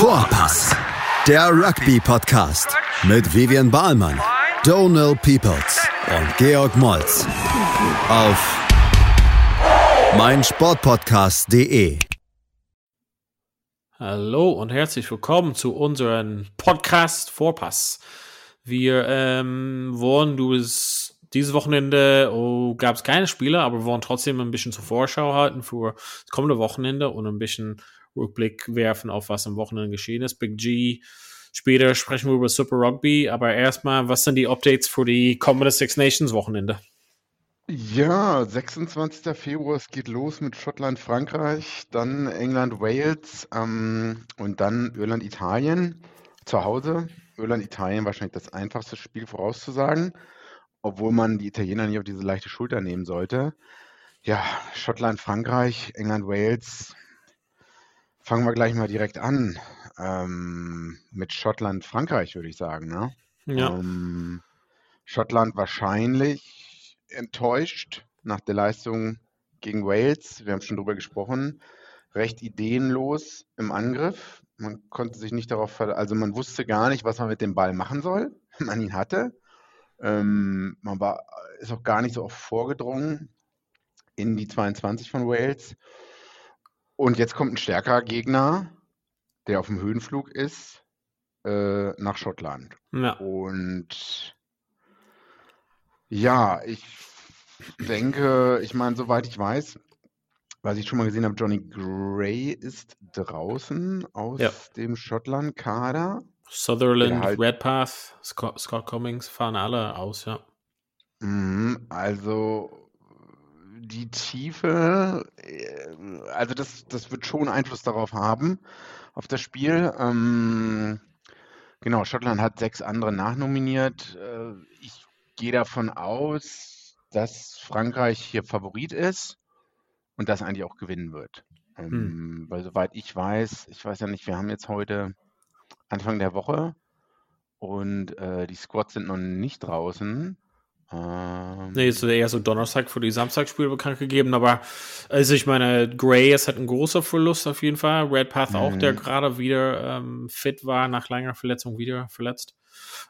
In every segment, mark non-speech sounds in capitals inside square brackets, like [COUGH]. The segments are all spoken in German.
Vorpass, der Rugby-Podcast mit Vivian Bahlmann, Donal Peoples und Georg Moltz auf meinsportpodcast.de. Hallo und herzlich willkommen zu unserem Podcast Vorpass. Wir ähm, wollen, du es dieses Wochenende oh, gab es keine Spiele, aber wir wollen trotzdem ein bisschen zur Vorschau halten für das kommende Wochenende und ein bisschen Rückblick werfen auf was am Wochenende geschehen ist. Big G. Später sprechen wir über Super Rugby, aber erstmal, was sind die Updates für die kommende Six Nations Wochenende? Ja, 26. Februar, es geht los mit Schottland, Frankreich, dann England, Wales ähm, und dann Irland, Italien zu Hause. Irland, Italien wahrscheinlich das einfachste Spiel vorauszusagen, obwohl man die Italiener nicht auf diese leichte Schulter nehmen sollte. Ja, Schottland, Frankreich, England, Wales, Fangen wir gleich mal direkt an. Ähm, mit Schottland, Frankreich, würde ich sagen. Ne? Ja. Ähm, Schottland wahrscheinlich enttäuscht nach der Leistung gegen Wales. Wir haben schon drüber gesprochen. Recht ideenlos im Angriff. Man konnte sich nicht darauf, ver also man wusste gar nicht, was man mit dem Ball machen soll, [LAUGHS] wenn man ihn hatte. Ähm, man war, ist auch gar nicht so oft vorgedrungen in die 22 von Wales. Und jetzt kommt ein stärkerer Gegner, der auf dem Höhenflug ist, äh, nach Schottland. Ja. Und ja, ich denke, ich meine, soweit ich weiß, was ich schon mal gesehen habe, Johnny Gray ist draußen aus Ja. dem Schottland-Kader. Sutherland, halt- Redpath, Scott, Scott Cummings fahren alle aus, ja. Mhm, Also die Tiefe, äh, also das, das wird schon Einfluss darauf haben, auf das Spiel. Ähm, genau, Schottland hat sechs andere nachnominiert. Äh, ich gehe davon aus, dass Frankreich hier Favorit ist und das eigentlich auch gewinnen wird. Ähm, Weil soweit ich weiß, ich weiß ja nicht, wir haben jetzt heute Anfang der Woche und äh, die Squads sind noch nicht draußen. Ähm, Nee, ist eher so Donnerstag für die Samstagspiele bekannt gegeben, aber also ich meine, Gray ist halt ein großer Verlust auf jeden Fall. Redpath auch, der Mhm. gerade wieder ähm, fit war, nach langer Verletzung wieder verletzt.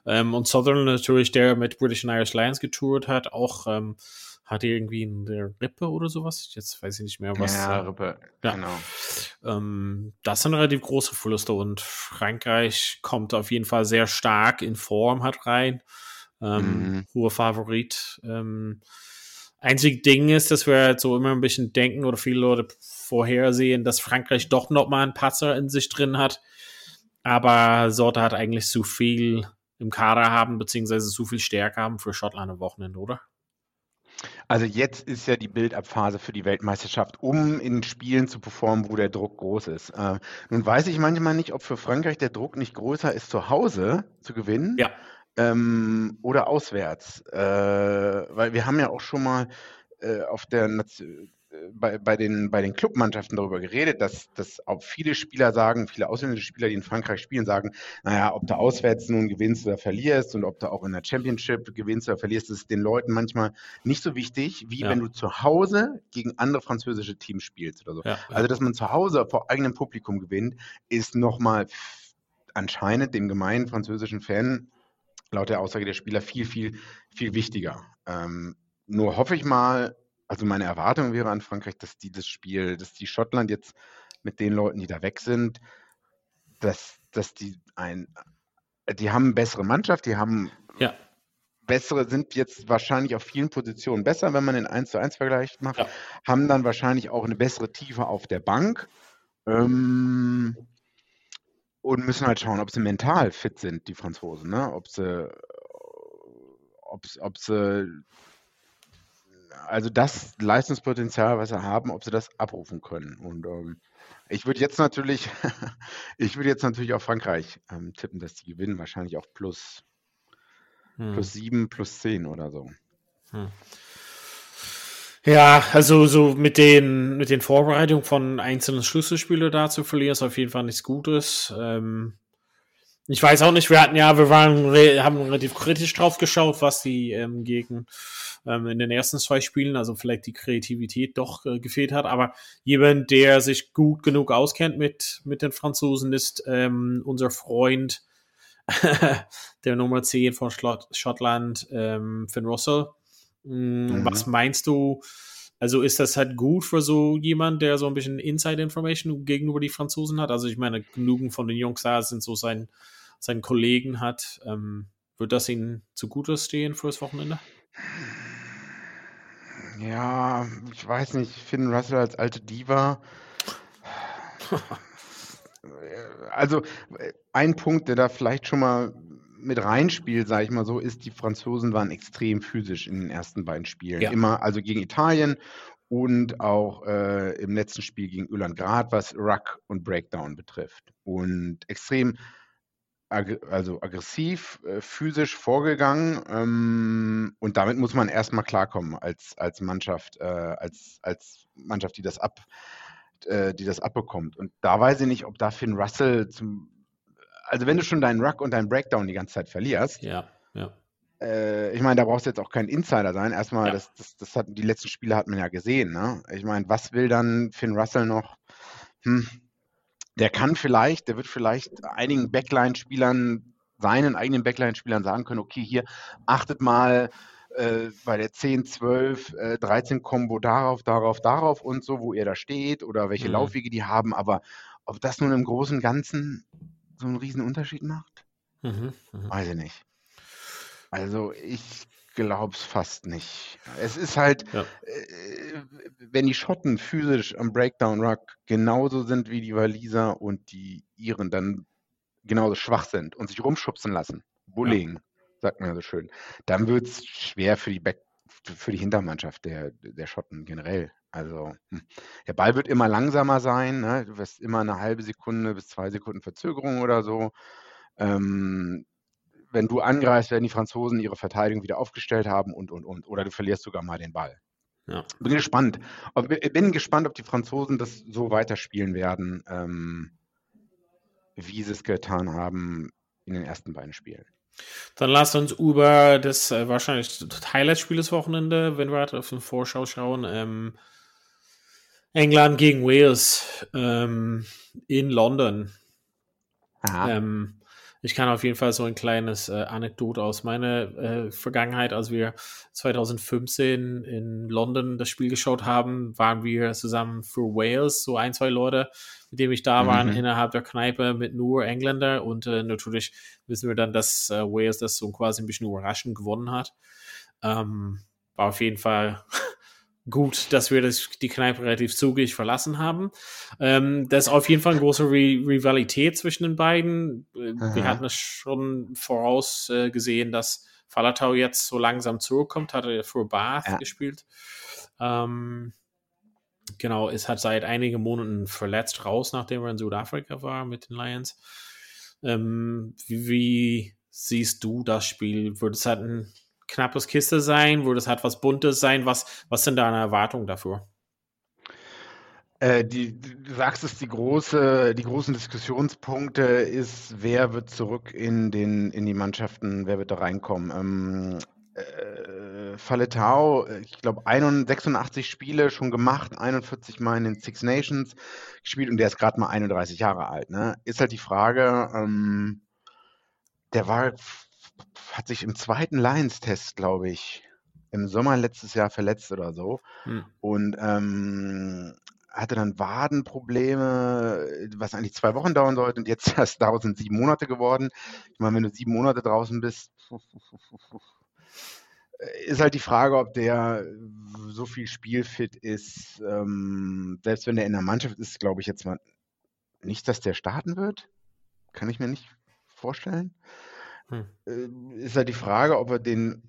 Ähm, und Southern natürlich, der mit British and Irish Lions getourt hat, auch ähm, hatte irgendwie eine Rippe oder sowas. Jetzt weiß ich nicht mehr, was. ja, äh, Rippe, ja. genau. Ähm, das sind relativ große Verluste und Frankreich kommt auf jeden Fall sehr stark in Form hat rein. Ähm, Mhm. Hoher Favorit. Ähm, einzig Ding ist, dass wir halt so immer ein bisschen denken oder viele Leute vorhersehen, dass Frankreich doch noch mal einen Patzer in sich drin hat. Aber Sorte hat eigentlich zu viel im Kader haben, beziehungsweise zu viel Stärke haben für Schottland am Wochenende, oder? Also jetzt ist ja die Build-up-Phase für die Weltmeisterschaft, um in Spielen zu performen, wo der Druck groß ist. Äh, nun weiß ich manchmal nicht, ob für Frankreich der Druck nicht größer ist, zu Hause zu gewinnen Ja. Ähm, oder auswärts. Äh, weil wir haben ja auch schon mal äh, auf der Naz- äh, bei, bei den, bei den Clubmannschaften darüber geredet, dass, dass auch viele Spieler sagen, viele ausländische Spieler, die in Frankreich spielen, sagen, naja, ob du auswärts nun gewinnst oder verlierst und ob du auch in der Championship gewinnst oder verlierst, ist den Leuten manchmal nicht so wichtig, wie Ja. wenn du zu Hause gegen andere französische Teams spielst oder so. Ja, Also, dass man zu Hause vor eigenem Publikum gewinnt, ist nochmal anscheinend dem gemeinen französischen Fan laut der Aussage der Spieler viel, viel, viel wichtiger. Ähm, nur hoffe ich mal, also meine Erwartung wäre an Frankreich, dass die das Spiel, dass die Schottland jetzt mit den Leuten, die da weg sind, dass, dass die ein, die haben eine bessere Mannschaft, die haben ja, bessere, sind jetzt wahrscheinlich auf vielen Positionen besser, wenn man den 1 zu 1 Vergleich macht, Ja. haben dann wahrscheinlich auch eine bessere Tiefe auf der Bank. Ähm, und müssen halt schauen, ob sie mental fit sind, die Franzosen, ne? Ob sie, ob, ob sie, also das Leistungspotenzial, was sie haben, ob sie das abrufen können. Und ähm, ich würde jetzt natürlich, [LAUGHS] ich würde jetzt natürlich auf Frankreich ähm, tippen, dass die gewinnen, wahrscheinlich auch plus, Hm. plus 7, plus 10 oder so. Ja, also so mit den, mit den Vorbereitungen von einzelnen Schlüsselspielern da zu verlieren, ist auf jeden Fall nichts Gutes. Ähm, Ich weiß auch nicht, wir hatten ja, wir waren, haben relativ kritisch drauf geschaut, was die ähm, gegen ähm, in den ersten zwei Spielen, also vielleicht die Kreativität doch äh, gefehlt hat. Aber jemand, der sich gut genug auskennt mit, mit den Franzosen, ist ähm, unser Freund, [LAUGHS] der Nummer 10 von Schottland, ähm, Finn Russell. Mhm. Was meinst du? Also ist das halt gut für so jemand, der so ein bisschen Inside-Information gegenüber die Franzosen hat? Also ich meine, genügend von den Jungs da sind so sein, seinen Kollegen hat. Ähm, wird das ihnen zugute stehen fürs Wochenende? Ja, ich weiß nicht, Finn Russell als alte Diva. [LAUGHS] also ein Punkt, der da vielleicht schon mal mit reinspielt, sage ich mal so, ist, die Franzosen waren extrem physisch in den ersten beiden Spielen. Ja. Immer, also gegen Italien und auch äh, im letzten Spiel gegen Öland Grad, was Ruck und Breakdown betrifft. Und extrem ag also aggressiv, äh, physisch vorgegangen. Ähm, und damit muss man erstmal klarkommen als, als Mannschaft, äh, als, als Mannschaft, die das ab, äh, die das abbekommt. Und da weiß ich nicht, ob da Finn Russell zum, also wenn du schon deinen Ruck und deinen Breakdown die ganze Zeit verlierst, ja, ja. Äh, ich meine, da brauchst du jetzt auch kein Insider sein. Erstmal, ja. das, das, das hat, die letzten Spiele hat man ja gesehen. Ne? Ich meine, was will dann Finn Russell noch? Hm, der kann vielleicht, der wird vielleicht einigen Backline-Spielern, seinen eigenen Backline-Spielern sagen können, okay, hier achtet mal äh, bei der 10, 12, äh, 13 Kombo darauf, darauf, darauf und so, wo ihr da steht oder welche mhm. Laufwege die haben, aber ob das nun im Großen und Ganzen so einen riesen Unterschied macht, mhm, mh. weiß ich nicht. Also ich glaube es fast nicht. Es ist halt, ja. äh, wenn die Schotten physisch am Breakdown-Ruck genauso sind wie die Waliser und die Iren, dann genauso schwach sind und sich rumschubsen lassen, Bullying, ja. sagt man ja so schön, dann wird es schwer für die, Back für die Hintermannschaft der, der Schotten generell. Also hm. der Ball wird immer langsamer sein, ne? du wirst immer eine halbe Sekunde bis zwei Sekunden Verzögerung oder so. Ähm, wenn du angreifst, werden die Franzosen ihre Verteidigung wieder aufgestellt haben und, und, und. Oder du verlierst sogar mal den Ball. Ja. Bin gespannt. Bin gespannt, ob die Franzosen das so weiterspielen werden, ähm, wie sie es getan haben in den ersten beiden Spielen. Dann lasst uns über das äh, wahrscheinlich Highlight-Spiel des Wochenende, wenn wir auf den Vorschau schauen, ähm, England gegen Wales ähm, in London. Ähm, ich kann auf jeden Fall so ein kleines äh, Anekdote aus meiner äh, Vergangenheit, als wir 2015 in London das Spiel geschaut haben, waren wir zusammen für Wales, so ein, zwei Leute, mit denen ich da war, mhm. innerhalb der Kneipe mit nur Engländer und äh, natürlich wissen wir dann, dass äh, Wales das so quasi ein bisschen überraschend gewonnen hat. Ähm, war auf jeden Fall gut, dass wir das, die Kneipe relativ zugig verlassen haben. Ähm, das ist auf jeden Fall eine große Re Rivalität zwischen den beiden. Äh, Aha. Wir hatten es schon vorausgesehen, äh, dass Falatau jetzt so langsam zurückkommt, hat er für Bath ja. gespielt. Ähm, genau, ist halt seit einigen Monaten verletzt raus, nachdem er in Südafrika war mit den Lions. Ähm, wie, wie, siehst du das Spiel? Wird es halt ein knappes Kiste sein? Würde es halt was Buntes sein? Was, was sind deine Erwartungen dafür? Äh, die, du sagst es, die, große, die großen Diskussionspunkte ist, wer wird zurück in, den, in die Mannschaften, wer wird da reinkommen. Ähm, äh, Falletau, ich glaube, 86 Spiele schon gemacht, 41 Mal in den Six Nations gespielt und der ist gerade mal 31 Jahre alt. Ne? Ist halt die Frage, ähm, der war hat sich im zweiten Lions-Test, glaube ich, im Sommer letztes Jahr verletzt oder so. Hm. Und ähm, hatte dann Wadenprobleme, was eigentlich zwei Wochen dauern sollte. Und jetzt [LAUGHS] erst daraus sind sieben Monate geworden. Ich meine, wenn du sieben Monate draußen bist, ist halt die Frage, ob der so viel spielfit ist. Ähm, selbst wenn der in der Mannschaft ist, glaube ich jetzt mal nicht, dass der starten wird. Kann ich mir nicht vorstellen. Hm. Äh, ist halt die Frage, ob er den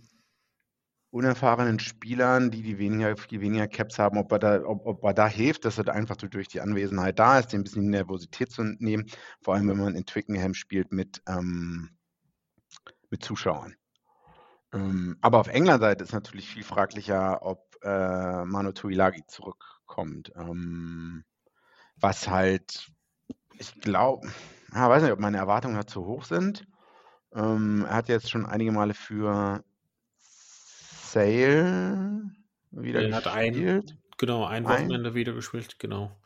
unerfahrenen Spielern, die, die weniger, die weniger Caps haben, ob er, da, ob, ob er da hilft, dass er einfach durch die Anwesenheit da ist, dem ein bisschen Nervosität zu nehmen, vor allem wenn man in Twickenham spielt mit, ähm, mit Zuschauern. Ähm, aber auf England-Seite ist natürlich viel fraglicher, ob äh, Manu Tuilagi zurückkommt. Ähm, was halt, ich glaube, ja, weiß nicht, ob meine Erwartungen da zu hoch sind. Ähm, er hat jetzt schon einige Male für Sale wieder Er hat ein, gespielt. genau, ein Ein? Wochenende wieder gespielt, genau.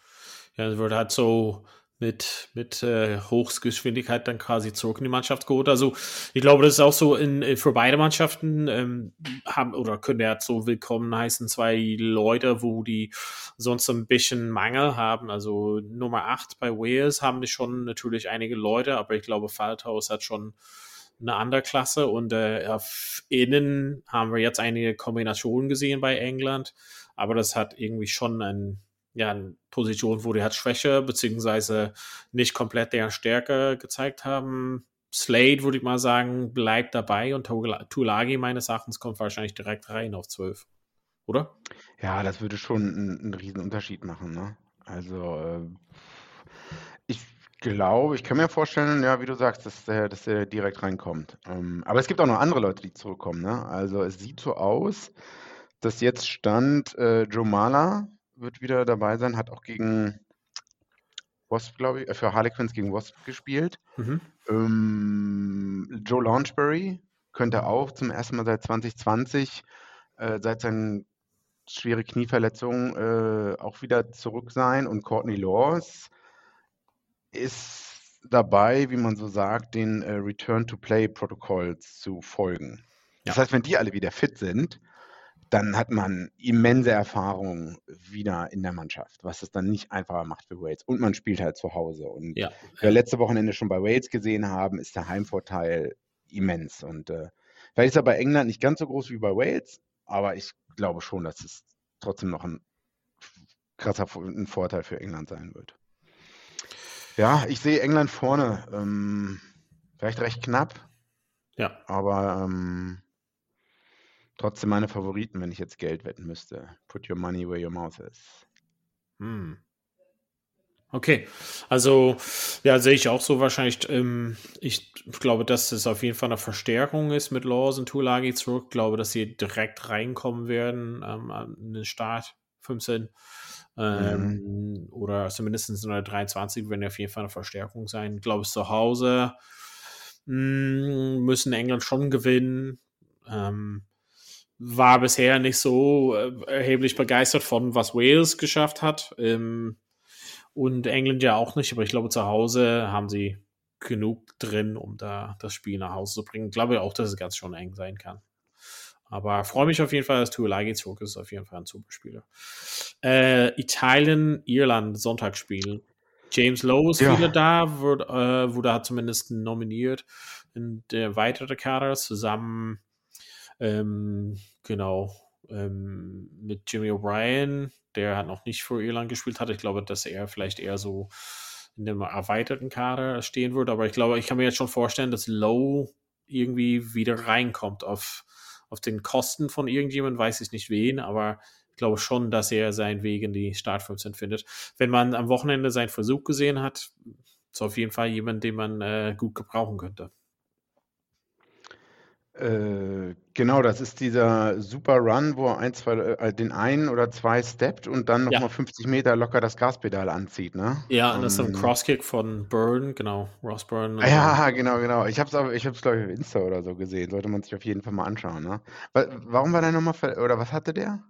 Ja, es wird halt so mit, mit äh, Hochgeschwindigkeit dann quasi zurück in die Mannschaft geholt. Also ich glaube, das ist auch so in, in- für beide Mannschaften ähm, haben oder können ja so willkommen heißen, zwei Leute, wo die sonst so ein bisschen Mangel haben. Also Nummer 8 bei Wales haben die schon natürlich einige Leute, aber ich glaube, Falthaus hat schon eine andere Klasse und äh, auf innen haben wir jetzt einige Kombinationen gesehen bei England, aber das hat irgendwie schon ein, ja, eine Position, wo die hat Schwäche, beziehungsweise nicht komplett deren Stärke gezeigt haben. Slade, würde ich mal sagen, bleibt dabei und Tula- Tulagi meines Erachtens kommt wahrscheinlich direkt rein auf 12. Oder? Ja, das würde schon einen, einen riesen Unterschied machen, ne? Also, äh, glaube, ich kann mir vorstellen, ja, wie du sagst, dass der, dass der direkt reinkommt. Ähm, aber es gibt auch noch andere Leute, die zurückkommen, ne? Also, es sieht so aus, dass jetzt stand, äh, Joe Mala wird wieder dabei sein, hat auch gegen Wasp, glaube ich, äh, für Harlequins gegen Wasp gespielt. Mhm. Ähm, Joe Launchbury könnte auch zum ersten Mal seit 2020, äh, seit seinen schwere Knieverletzung äh, auch wieder zurück sein und Courtney Laws ist dabei, wie man so sagt, den äh, Return-to-Play-Protokolls zu folgen. Das Ja. heißt, wenn die alle wieder fit sind, dann hat man immense Erfahrung wieder in der Mannschaft, was es dann nicht einfacher macht für Wales. Und man spielt halt zu Hause. Und Ja. wie wir letzte Wochenende schon bei Wales gesehen haben, ist der Heimvorteil immens. Und äh, vielleicht ist er bei England nicht ganz so groß wie bei Wales, aber ich glaube schon, dass es trotzdem noch ein krasser ein Vorteil für England sein wird. Ja, ich sehe England vorne. Ähm, vielleicht recht knapp, Ja. aber ähm, trotzdem meine Favoriten, wenn ich jetzt Geld wetten müsste. Put your money where your mouth is. Hm. Okay, also ja, sehe ich auch so wahrscheinlich. Ähm, ich glaube, dass es auf jeden Fall eine Verstärkung ist mit Laws und Tulagi zurück. Ich glaube, dass sie direkt reinkommen werden ähm, an den Start 15 ähm, oder zumindest in der 23 werden auf jeden Fall eine Verstärkung sein. Ich glaube, zu Hause mh, müssen England schon gewinnen. Ähm, war bisher nicht so äh, erheblich begeistert von, was Wales geschafft hat. Ähm, und England ja auch nicht, aber ich glaube, zu Hause haben sie genug drin, um da das Spiel nach Hause zu bringen. Ich glaube auch, dass es ganz schon eng sein kann. Aber freue mich auf jeden Fall, dass Tuolagi zurück ist. Auf jeden Fall ein super Spieler. Äh, Italien, Irland, Sonntagsspiel. James Lowe ist Ja. wieder da, wird, äh, wurde hat zumindest nominiert in der weitere Kader zusammen, ähm, genau, ähm, mit Jimmy O'Brien, der hat noch nicht für Irland gespielt hat. Ich glaube, dass er vielleicht eher so in dem erweiterten Kader stehen würde. Aber ich glaube, ich kann mir jetzt schon vorstellen, dass Lowe irgendwie wieder reinkommt auf, auf den Kosten von irgendjemandem, weiß ich nicht wen, aber ich glaube schon, dass er seinen Weg in die Start 15 findet. Wenn man am Wochenende seinen Versuch gesehen hat, ist auf jeden Fall jemand, den man äh, gut gebrauchen könnte. Äh, genau, das ist dieser super Run, wo er ein, zwei, äh, den einen oder zwei steppt und dann Ja. nochmal 50 Meter locker das Gaspedal anzieht, ne? Ja, das ist ein Ähm, Crosskick von Byrne, genau, Ross Byrne. Ah Ja, genau, genau. Ich habe es, ich hab's, glaube ich, auf Insta oder so gesehen. Sollte man sich auf jeden Fall mal anschauen, ne? Wa- Warum war der nochmal, ver- oder was hatte der?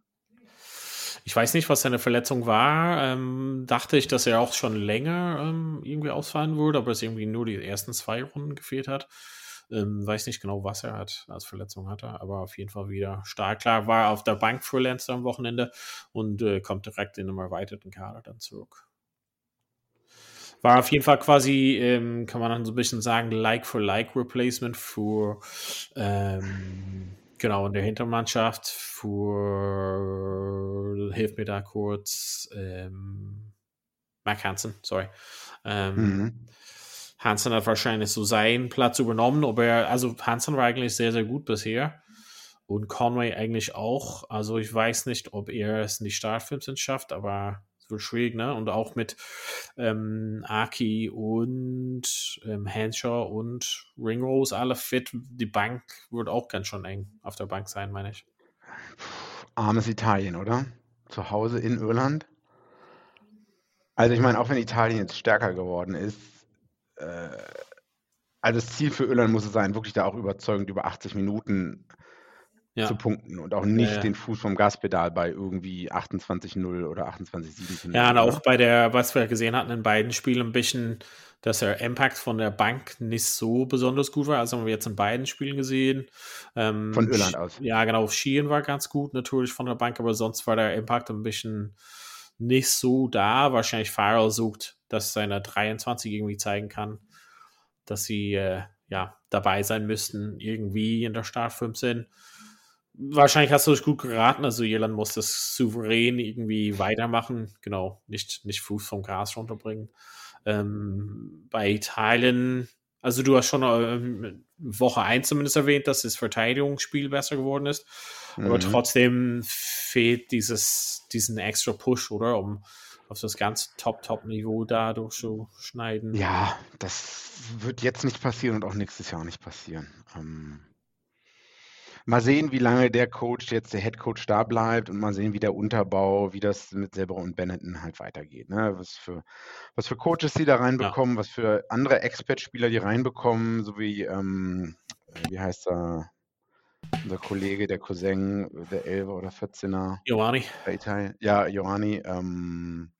Ich weiß nicht, was seine Verletzung war. Ähm, dachte ich, dass er auch schon länger ähm, irgendwie ausfallen würde, aber es irgendwie nur die ersten zwei Runden gefehlt hat. Ähm, weiß nicht genau, was er hat als Verletzung hatte, aber auf jeden Fall wieder stark. Klar, war auf der Bank Freelancer am Wochenende und äh, kommt direkt in einem erweiterten Kader dann zurück. War auf jeden Fall quasi, ähm, kann man dann so ein bisschen sagen, Like-for-Like-Replacement für, ähm, genau, in der Hintermannschaft für, hilf mir da kurz, ähm, Mac Hansen, sorry. Ähm, Mhm. Hansen hat wahrscheinlich so seinen Platz übernommen, ob er, also Hansen war eigentlich sehr, sehr gut bisher und Conway eigentlich auch. Also ich weiß nicht, ob er es in die Startfilms schafft, aber es wird schwierig, ne? Und auch mit ähm, Aki und ähm, Henshaw und Ringrose alle fit. Die Bank wird auch ganz schön eng auf der Bank sein, meine ich. Armes Italien, oder? Zu Hause in Irland. Also ich meine, auch wenn Italien jetzt stärker geworden ist, also das Ziel für Irland muss es sein, wirklich da auch überzeugend über 80 Minuten ja. zu punkten und auch nicht ja, ja. den Fuß vom Gaspedal bei irgendwie 28-0 oder 28-7 Ja, und auch bei der, was wir gesehen hatten in beiden Spielen, ein bisschen, dass der Impact von der Bank nicht so besonders gut war. Also haben wir jetzt in beiden Spielen gesehen. Ähm, von Irland aus. Ja, genau. Skien war ganz gut natürlich von der Bank, aber sonst war der Impact ein bisschen nicht so da. Wahrscheinlich Farrell sucht, dass seine 23 irgendwie zeigen kann, dass sie äh, ja dabei sein müssten, irgendwie in der Start 15 wahrscheinlich hast du es gut geraten. Also Irland muss das souverän irgendwie weitermachen. Genau, nicht, nicht Fuß vom Gras runterbringen. Ähm, bei Italien, also du hast schon ähm, Woche 1 zumindest erwähnt, dass das Verteidigungsspiel besser geworden ist. Mhm. Aber trotzdem fehlt dieses, diesen extra Push, oder? Um auf das ganz Top-Top-Niveau dadurch zu schneiden. Ja, das wird jetzt nicht passieren und auch nächstes Jahr nicht passieren. Ähm Mal sehen, wie lange der Coach jetzt, der Head Coach da bleibt und mal sehen, wie der Unterbau, wie das mit Silber und Benetton halt weitergeht. Ne? Was, für, was für Coaches die da reinbekommen, ja. was für andere Expert-Spieler die reinbekommen, so wie, ähm, wie heißt er, unser Kollege, der Cousin, der 11er oder 14er. Joani. Ja, Joani. Ähm,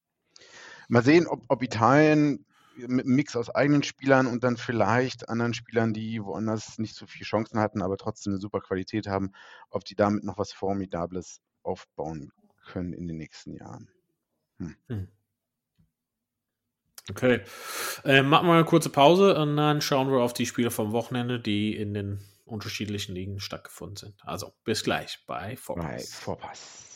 mal sehen, ob, ob Italien mit einem Mix aus eigenen Spielern und dann vielleicht anderen Spielern, die woanders nicht so viele Chancen hatten, aber trotzdem eine super Qualität haben, ob die damit noch was Formidables aufbauen können in den nächsten Jahren. Hm. Hm. Okay. Äh, machen wir eine kurze Pause und dann schauen wir auf die Spiele vom Wochenende, die in den unterschiedlichen Ligen stattgefunden sind. Also bis gleich bei Vorpass. Bei Vorpass.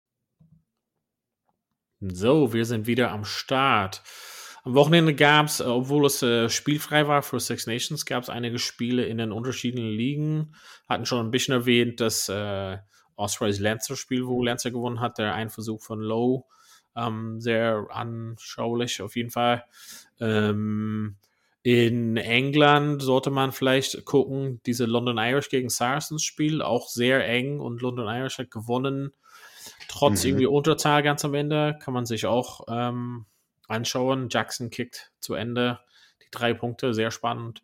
So, wir sind wieder am Start. Am Wochenende gab es, äh, obwohl es äh, spielfrei war für Six Nations, gab es einige Spiele in den unterschiedlichen Ligen. Hatten schon ein bisschen erwähnt, dass äh, Ospreys Lancer-Spiel, wo Lancer gewonnen hat, der Einversuch von Lowe, ähm, sehr anschaulich auf jeden Fall. Ähm, in England sollte man vielleicht gucken, diese London Irish gegen Saracens Spiel, auch sehr eng und London Irish hat gewonnen Trotz mhm. irgendwie Unterzahl ganz am Ende kann man sich auch ähm, anschauen. Jackson kickt zu Ende die drei Punkte, sehr spannend.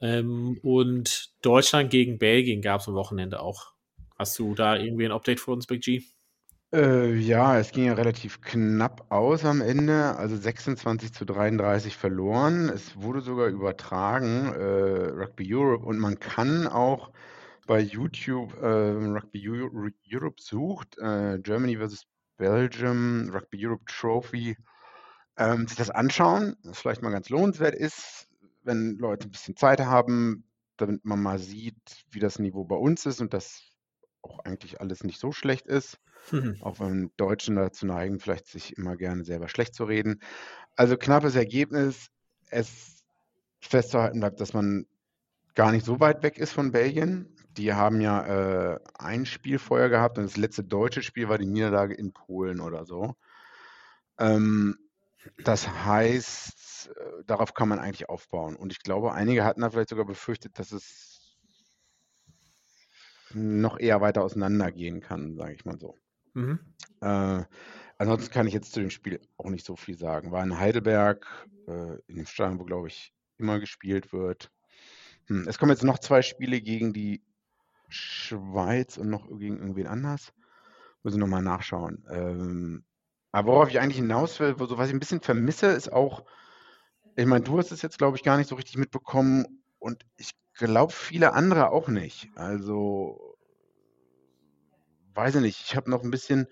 Ähm, und Deutschland gegen Belgien gab es am Wochenende auch. Hast du da irgendwie ein Update für uns, Big G? Äh, ja, es ging ja relativ knapp aus am Ende, also 26 zu 33 verloren. Es wurde sogar übertragen, äh, Rugby Europe, und man kann auch bei YouTube äh, Rugby Europe sucht, äh, Germany vs. Belgium, Rugby Europe Trophy, ähm, sich das anschauen, was vielleicht mal ganz lohnenswert ist, wenn Leute ein bisschen Zeit haben, damit man mal sieht, wie das Niveau bei uns ist und dass auch eigentlich alles nicht so schlecht ist. Mhm. [LAUGHS] Auch wenn Deutschen dazu neigen, vielleicht sich immer gerne selber schlecht zu reden. Also knappes Ergebnis. Es festzuhalten bleibt, dass man gar nicht so weit weg ist von Belgien. Die haben ja äh, ein Spiel vorher gehabt und das letzte deutsche Spiel war die Niederlage in Polen oder so. Ähm, das heißt, äh, darauf kann man eigentlich aufbauen. Und ich glaube, einige hatten da vielleicht sogar befürchtet, dass es noch eher weiter auseinandergehen kann, sage ich mal so. Mhm. Äh, ansonsten kann ich jetzt zu dem Spiel auch nicht so viel sagen. War in Heidelberg, äh, in dem Stadion, wo, glaube ich, immer gespielt wird. Hm, es kommen jetzt noch zwei Spiele gegen die Schweiz und noch gegen irgendwen anders. Muss ich nochmal nachschauen. Ähm, aber worauf ich eigentlich hinaus will, so was ich ein bisschen vermisse, ist auch, ich meine, du hast es jetzt, glaube ich, gar nicht so richtig mitbekommen und ich glaube, viele andere auch nicht. Also, weiß ich nicht, ich habe noch ein bisschen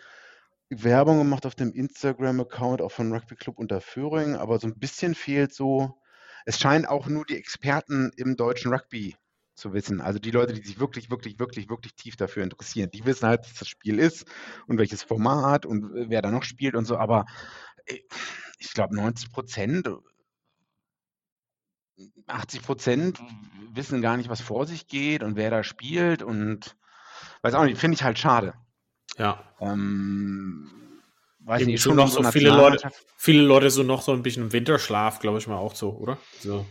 Werbung gemacht auf dem Instagram-Account, auch von Rugby Club unter Föhring, aber so ein bisschen fehlt so, es scheinen auch nur die Experten im deutschen Rugby zu wissen. Also die Leute, die sich wirklich, wirklich, wirklich, wirklich tief dafür interessieren, die wissen halt, was das Spiel ist und welches Format und wer da noch spielt und so. Aber äh, ich glaube, 90 Prozent, 80 Prozent wissen gar nicht, was vor sich geht und wer da spielt und weiß auch nicht, finde ich halt schade. Ja. Ähm, weiß Eben nicht, schon noch so viele Leute, viele Leute so noch so ein bisschen im Winterschlaf, glaube ich mal auch so, oder? So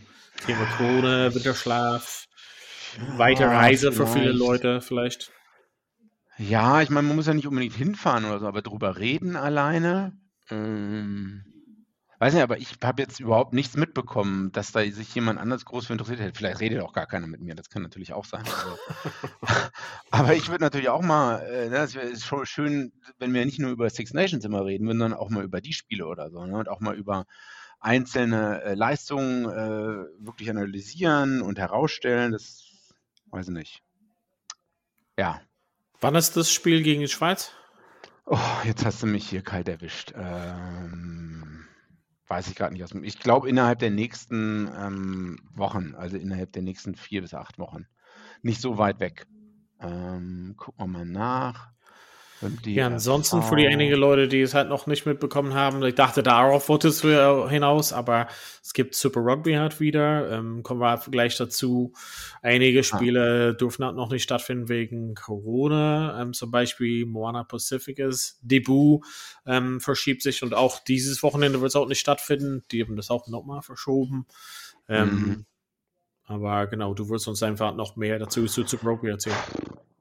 Thema Krone, Winterschlaf, weite Ja, Reise für viele. Leute vielleicht. Ja, ich meine, man muss ja nicht unbedingt hinfahren oder so, aber drüber reden alleine. Ähm, weiß nicht, aber ich habe jetzt überhaupt nichts mitbekommen, dass da sich jemand anders groß für interessiert hätte. Vielleicht redet auch gar keiner mit mir, das kann natürlich auch sein. Also. [LAUGHS] aber ich würde natürlich auch mal, äh, ne, es ist schon schön, wenn wir nicht nur über Six Nations immer reden, sondern auch mal über die Spiele oder so, ne? Und auch mal über einzelne äh, Leistungen äh, wirklich analysieren und herausstellen. Das weiß ich nicht. Ja. Wann ist das Spiel gegen die Schweiz? Oh, jetzt hast du mich hier kalt erwischt. Ähm, weiß ich gerade nicht aus dem. Ich glaube innerhalb der nächsten ähm, Wochen, also innerhalb der nächsten vier bis acht Wochen. Nicht so weit weg. Ähm, gucken wir mal nach. Ja, ansonsten für die DRV. einige Leute, die es halt noch nicht mitbekommen haben, ich dachte, darauf wolltest du hinaus, aber es gibt Super Rugby halt wieder, ähm, kommen wir gleich dazu. Einige Spiele dürfen halt noch nicht stattfinden wegen Corona, ähm, zum Beispiel Moana Pacificas Debut ähm, verschiebt sich und auch dieses Wochenende wird es auch nicht stattfinden, die haben das auch nochmal verschoben. Ähm, Mhm. Aber genau, du wirst uns einfach noch mehr dazu zu Super Rugby erzählen.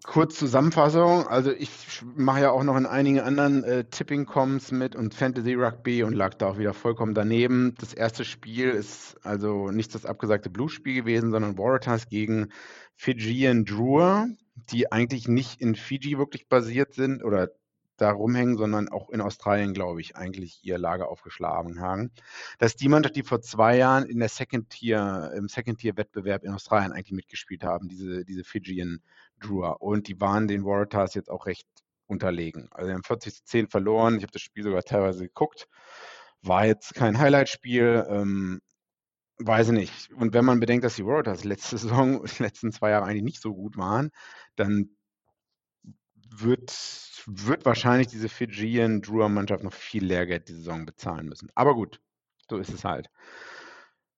Kurz Zusammenfassung. Also ich mache ja auch noch in einigen anderen äh, Tipping-Coms mit und Fantasy Rugby und lag da auch wieder vollkommen daneben. Das erste Spiel ist also nicht das abgesagte Blues-Spiel gewesen, sondern Waratahs gegen Fijian Drua, die eigentlich nicht in Fiji wirklich basiert sind oder da rumhängen, sondern auch in Australien, glaube ich, eigentlich ihr Lager aufgeschlagen haben. Das ist die Mannschaft, die vor zwei Jahren in der Second Tier, im Second Tier Wettbewerb in Australien eigentlich mitgespielt haben, diese, diese Fijian Drua. Und die waren den Waratahs jetzt auch recht unterlegen. Also die haben 40 zu 10 verloren. Ich habe das Spiel sogar teilweise geguckt. War jetzt kein Highlight-Spiel. Ähm, weiß ich nicht. Und wenn man bedenkt, dass die Waratahs letzte Saison, die letzten zwei Jahre eigentlich nicht so gut waren, dann wird, wird wahrscheinlich diese Fijian Drua-Mannschaft noch viel Lehrgeld die Saison bezahlen müssen. Aber gut, so ist es halt.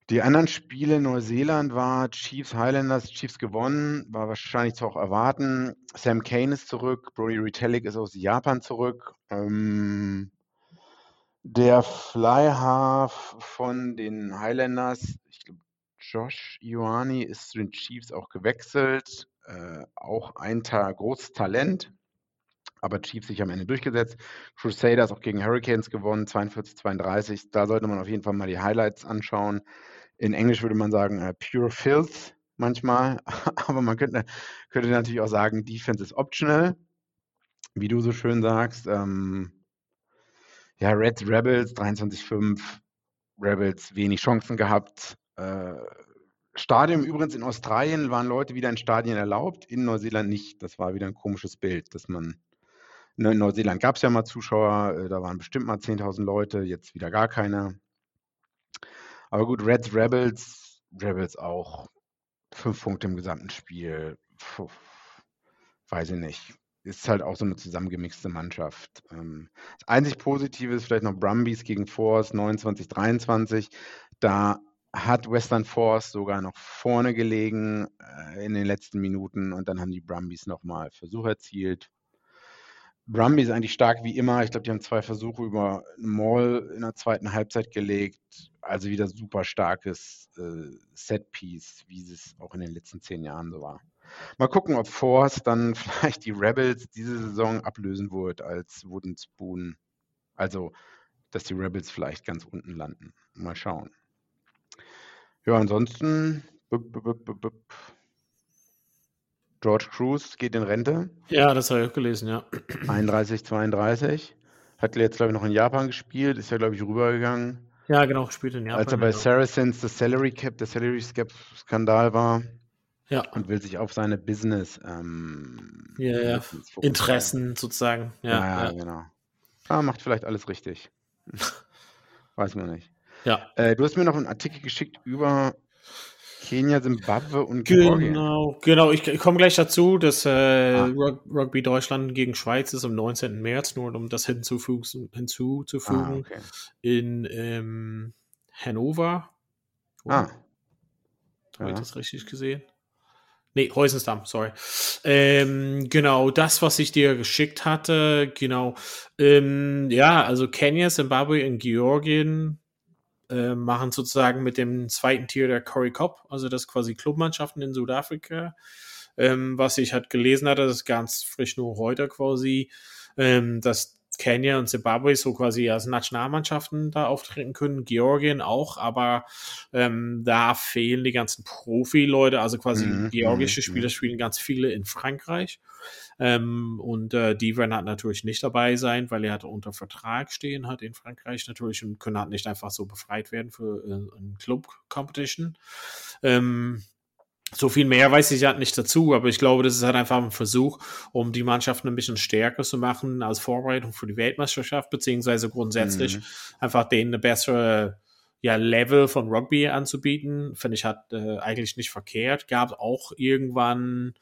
Die anderen Spiele, Neuseeland war Chiefs, Highlanders, Chiefs gewonnen, war wahrscheinlich zu auch erwarten. Sam Kane ist zurück, Brody Retallick ist aus Japan zurück. Ähm, der Fly-Half von den Highlanders, ich glaube, Josh Ioani ist zu den Chiefs auch gewechselt. Äh, auch ein Ta großes Talent, aber Chiefs sich am Ende durchgesetzt. Crusaders auch gegen Hurricanes gewonnen, 42-32. Da sollte man auf jeden Fall mal die Highlights anschauen. In Englisch würde man sagen äh, Pure Filth manchmal, [LAUGHS] aber man könnte, könnte natürlich auch sagen, Defense ist optional, wie du so schön sagst. Ähm, ja, Reds Rebels 23-5, Rebels wenig Chancen gehabt. Äh, Stadion übrigens in Australien waren Leute wieder in Stadien erlaubt, in Neuseeland nicht. Das war wieder ein komisches Bild, dass man ne, in Neuseeland gab es ja mal Zuschauer, äh, da waren bestimmt mal 10.000 Leute, jetzt wieder gar keine. Aber gut, Reds Rebels, Rebels auch fünf Punkte im gesamten Spiel. Puh, weiß ich nicht. Ist halt auch so eine zusammengemixte Mannschaft. Ähm, das einzig Positive ist vielleicht noch Brumbies gegen Force 29-23. Da hat Western Force sogar noch vorne gelegen äh, in den letzten Minuten und dann haben die Brumbies nochmal Versuch erzielt. Brumbies eigentlich stark wie immer. Ich glaube, die haben zwei Versuche über Maul in der zweiten Halbzeit gelegt. Also wieder super starkes äh, Setpiece, wie es auch in den letzten zehn Jahren so war. Mal gucken, ob Force dann [LAUGHS] vielleicht die Rebels diese Saison ablösen wird als Wooden Spoon. Also, dass die Rebels vielleicht ganz unten landen. Mal schauen. Ja, ansonsten. bup, bup, bup. George Cruz geht in Rente. Ja, das habe ich auch gelesen, ja. 31, 32. Hat jetzt, glaube ich, noch in Japan gespielt. Ist ja, glaube ich, rübergegangen. Ja, genau, spielt in Japan. Als er bei genau. Saracens das Salary Cap, der Salary Cap Skandal war Ja, und will sich auf seine Business ähm, Ja, ja. Business. Interessen sozusagen. Ja, Ja, ja, ja. genau. Ah, macht vielleicht alles richtig. [LAUGHS] Weiß man nicht. ja. Äh, du hast mir noch einen Artikel geschickt über Kenia, Zimbabwe und Georgien. Genau, genau. Ich, ich komme gleich dazu, dass äh, ah. Rugby Deutschland gegen Schweiz ist am 19. März, nur um das hinzufügen, hinzuzufügen ah, okay. in ähm, Hannover. Ah. Habe ja. ich das richtig gesehen? Nee, Heusensdamm, sorry. Ähm, genau, das, was ich dir geschickt hatte, genau. Ähm, ja, also Kenia, Zimbabwe und Georgien äh, machen sozusagen mit dem zweiten Tier der Curry Cup, also das quasi Clubmannschaften in Südafrika. Ähm, was ich halt gelesen hatte, das ist ganz frisch nur heute quasi, ähm, dass Kenia und Zimbabwe so quasi als Nationalmannschaften da auftreten können, Georgien auch, aber ähm, da fehlen die ganzen Profi-Leute, also quasi mhm, georgische mhm, Spieler mhm. spielen ganz viele in Frankreich ähm, und äh, die werden halt natürlich nicht dabei sein, weil er halt unter Vertrag stehen hat in Frankreich natürlich und können halt nicht einfach so befreit werden für äh, ein Club-Competition. Ähm, so viel mehr weiß ich halt nicht dazu, aber ich glaube, das ist halt einfach ein Versuch, um die Mannschaften ein bisschen stärker zu machen als Vorbereitung für die Weltmeisterschaft, beziehungsweise grundsätzlich mhm. einfach denen eine bessere ja, Level von Rugby anzubieten. Finde ich halt äh, eigentlich nicht verkehrt. Gab auch irgendwann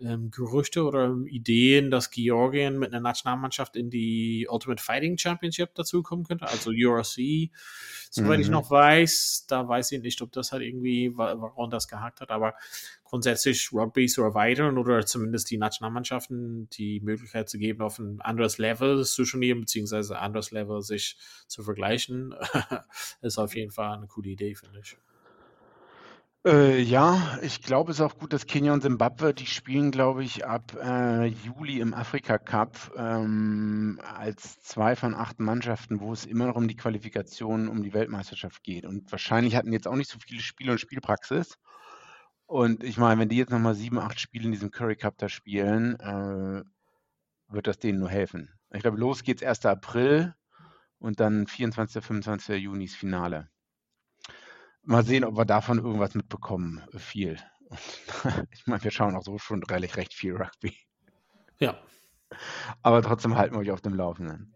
ähm, Gerüchte oder Ideen, dass Georgien mit einer Nationalmannschaft in die Ultimate Fighting Championship dazukommen könnte, also URC. Soweit mhm. ich noch weiß, da weiß ich nicht, ob das halt irgendwie, warum das gehakt hat, aber grundsätzlich Rugby zu erweitern oder zumindest die Nationalmannschaften die Möglichkeit zu geben, auf ein anderes Level zu turnieren, beziehungsweise ein anderes Level sich zu vergleichen, [LAUGHS] ist auf jeden Fall eine coole Idee, finde ich. Äh, ja, ich glaube, es ist auch gut, dass Kenia und Simbabwe, die spielen, glaube ich, ab äh, Juli im Afrika Cup ähm, als zwei von acht Mannschaften, wo es immer noch um die Qualifikation um die Weltmeisterschaft geht. Und wahrscheinlich hatten jetzt auch nicht so viele Spiele und Spielpraxis. Und ich meine, wenn die jetzt nochmal sieben, acht Spiele in diesem Curry Cup da spielen, äh, wird das denen nur helfen. Ich glaube, los geht's 1. April und dann 24. 25. Juni ist Finale. Mal sehen, ob wir davon irgendwas mitbekommen. Viel. [LAUGHS] ich meine, wir schauen auch so schon recht, recht viel Rugby. Ja. Aber trotzdem halten wir euch auf dem Laufenden.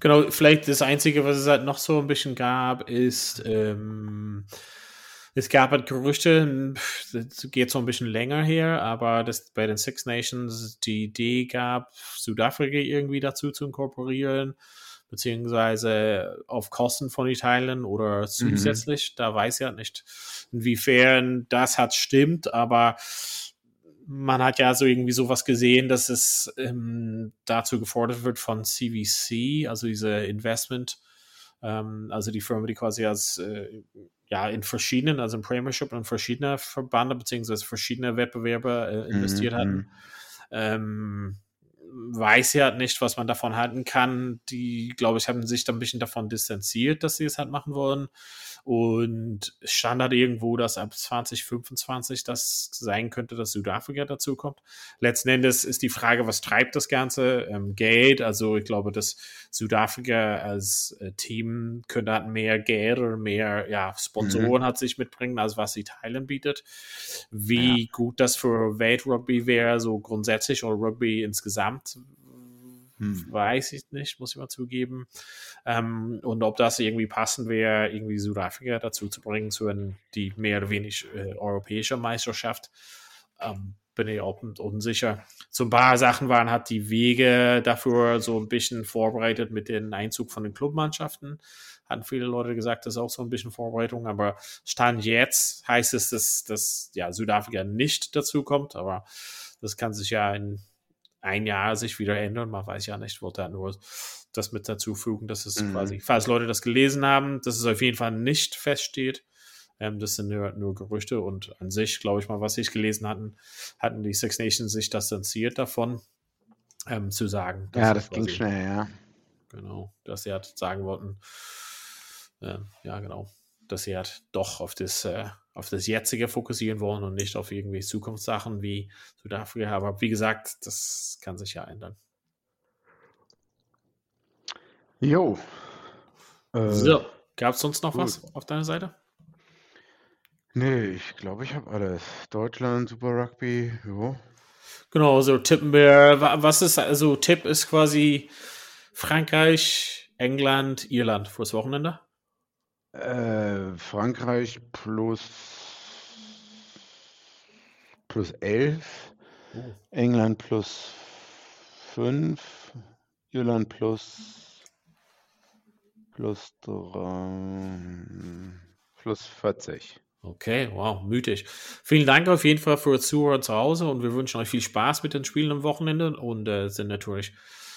Genau, vielleicht das Einzige, was es halt noch so ein bisschen gab, ist, ähm, es gab halt Gerüchte, das geht so ein bisschen länger her, aber das bei den Six Nations die Idee gab, Südafrika irgendwie dazu zu inkorporieren beziehungsweise auf Kosten von Italien oder mhm. zusätzlich. Mhm. Da weiß ich halt nicht, inwiefern das hat stimmt, aber man hat ja so irgendwie sowas gesehen, dass es ähm, dazu gefordert wird von CVC, also diese Investment, ähm, also die Firma, die quasi als äh, ja in verschiedenen, also im Premiership und verschiedene Verbände beziehungsweise verschiedene Wettbewerbe äh, investiert mhm. hatten. Mhm. Ähm, weiß ja nicht, was man davon halten kann. Die, glaube ich, haben sich dann ein bisschen davon distanziert, dass sie es halt machen wollen. Und Standard irgendwo, dass ab 2025 das sein könnte, dass Südafrika dazu kommt. Letzten Endes ist die Frage, was treibt das Ganze? Ähm, Geld. Also ich glaube, dass Südafrika als äh, Team könnte halt mehr Geld oder mehr ja, Sponsoren mhm. hat sich mitbringen, als was Italien bietet. Wie ja. gut das für Weltrugby wäre, so grundsätzlich oder Rugby insgesamt, hm. Weiß ich nicht, muss ich mal zugeben. Ähm, und ob das irgendwie passend wäre, irgendwie Südafrika dazu zu bringen, zu einem, die mehr oder weniger äh, europäische Meisterschaft, ähm, bin ich auch unsicher. So ein paar Sachen waren halt die Wege dafür so ein bisschen vorbereitet mit dem Einzug von den Clubmannschaften. Hatten viele Leute gesagt, das ist auch so ein bisschen Vorbereitung, aber Stand jetzt heißt es, dass, dass ja, Südafrika nicht dazu kommt, aber das kann sich ja in ein Jahr sich wieder ändern. Man weiß ja nicht, wollte nur das mit dazu fügen, dass es mhm. quasi, falls Leute das gelesen haben, dass es auf jeden Fall nicht feststeht. Ähm, das sind nur, nur, Gerüchte und an sich, glaube ich mal, was ich gelesen hatten, hatten die Six Nations sich distanziert davon, ähm, zu sagen. Ja, das ging schnell, ja. Genau, dass sie halt sagen wollten, äh, ja, genau, dass sie halt doch auf das äh, auf das Jetzige fokussieren wollen und nicht auf irgendwie Zukunftssachen wie Südafrika. Aber wie gesagt, das kann sich ja ändern. Jo. Äh, so, gab es sonst noch gut. was auf deiner Seite? Nee, ich glaube, ich habe alles. Deutschland, Super Rugby, jo. Genau, so tippen wir. Was ist, also Tipp ist quasi Frankreich, England, Irland fürs Wochenende? Äh, Frankreich plus plus 11, oh. England plus 5, Irland plus, plus 3, plus 40. Okay, wow, mütig. Vielen Dank auf jeden Fall für Zuhören zu Hause und wir wünschen euch viel Spaß mit den Spielen am Wochenende und äh, sind natürlich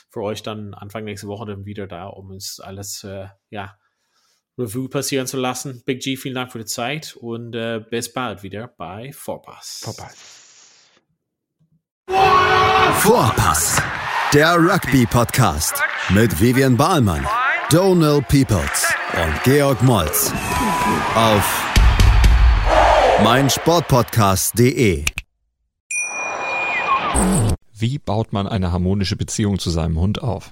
für euch dann Anfang nächste Woche dann wieder da, um uns alles, äh, ja, Review passieren zu lassen. Big G, vielen Dank für die Zeit und äh, bis bald wieder bei Vorpass. Vorpass. Vorpass, der Rugby-Podcast mit Vivian Bahlmann, Donal Peoples und Georg Moltz auf meinsportpodcast.de. Wie baut man eine harmonische Beziehung zu seinem Hund auf?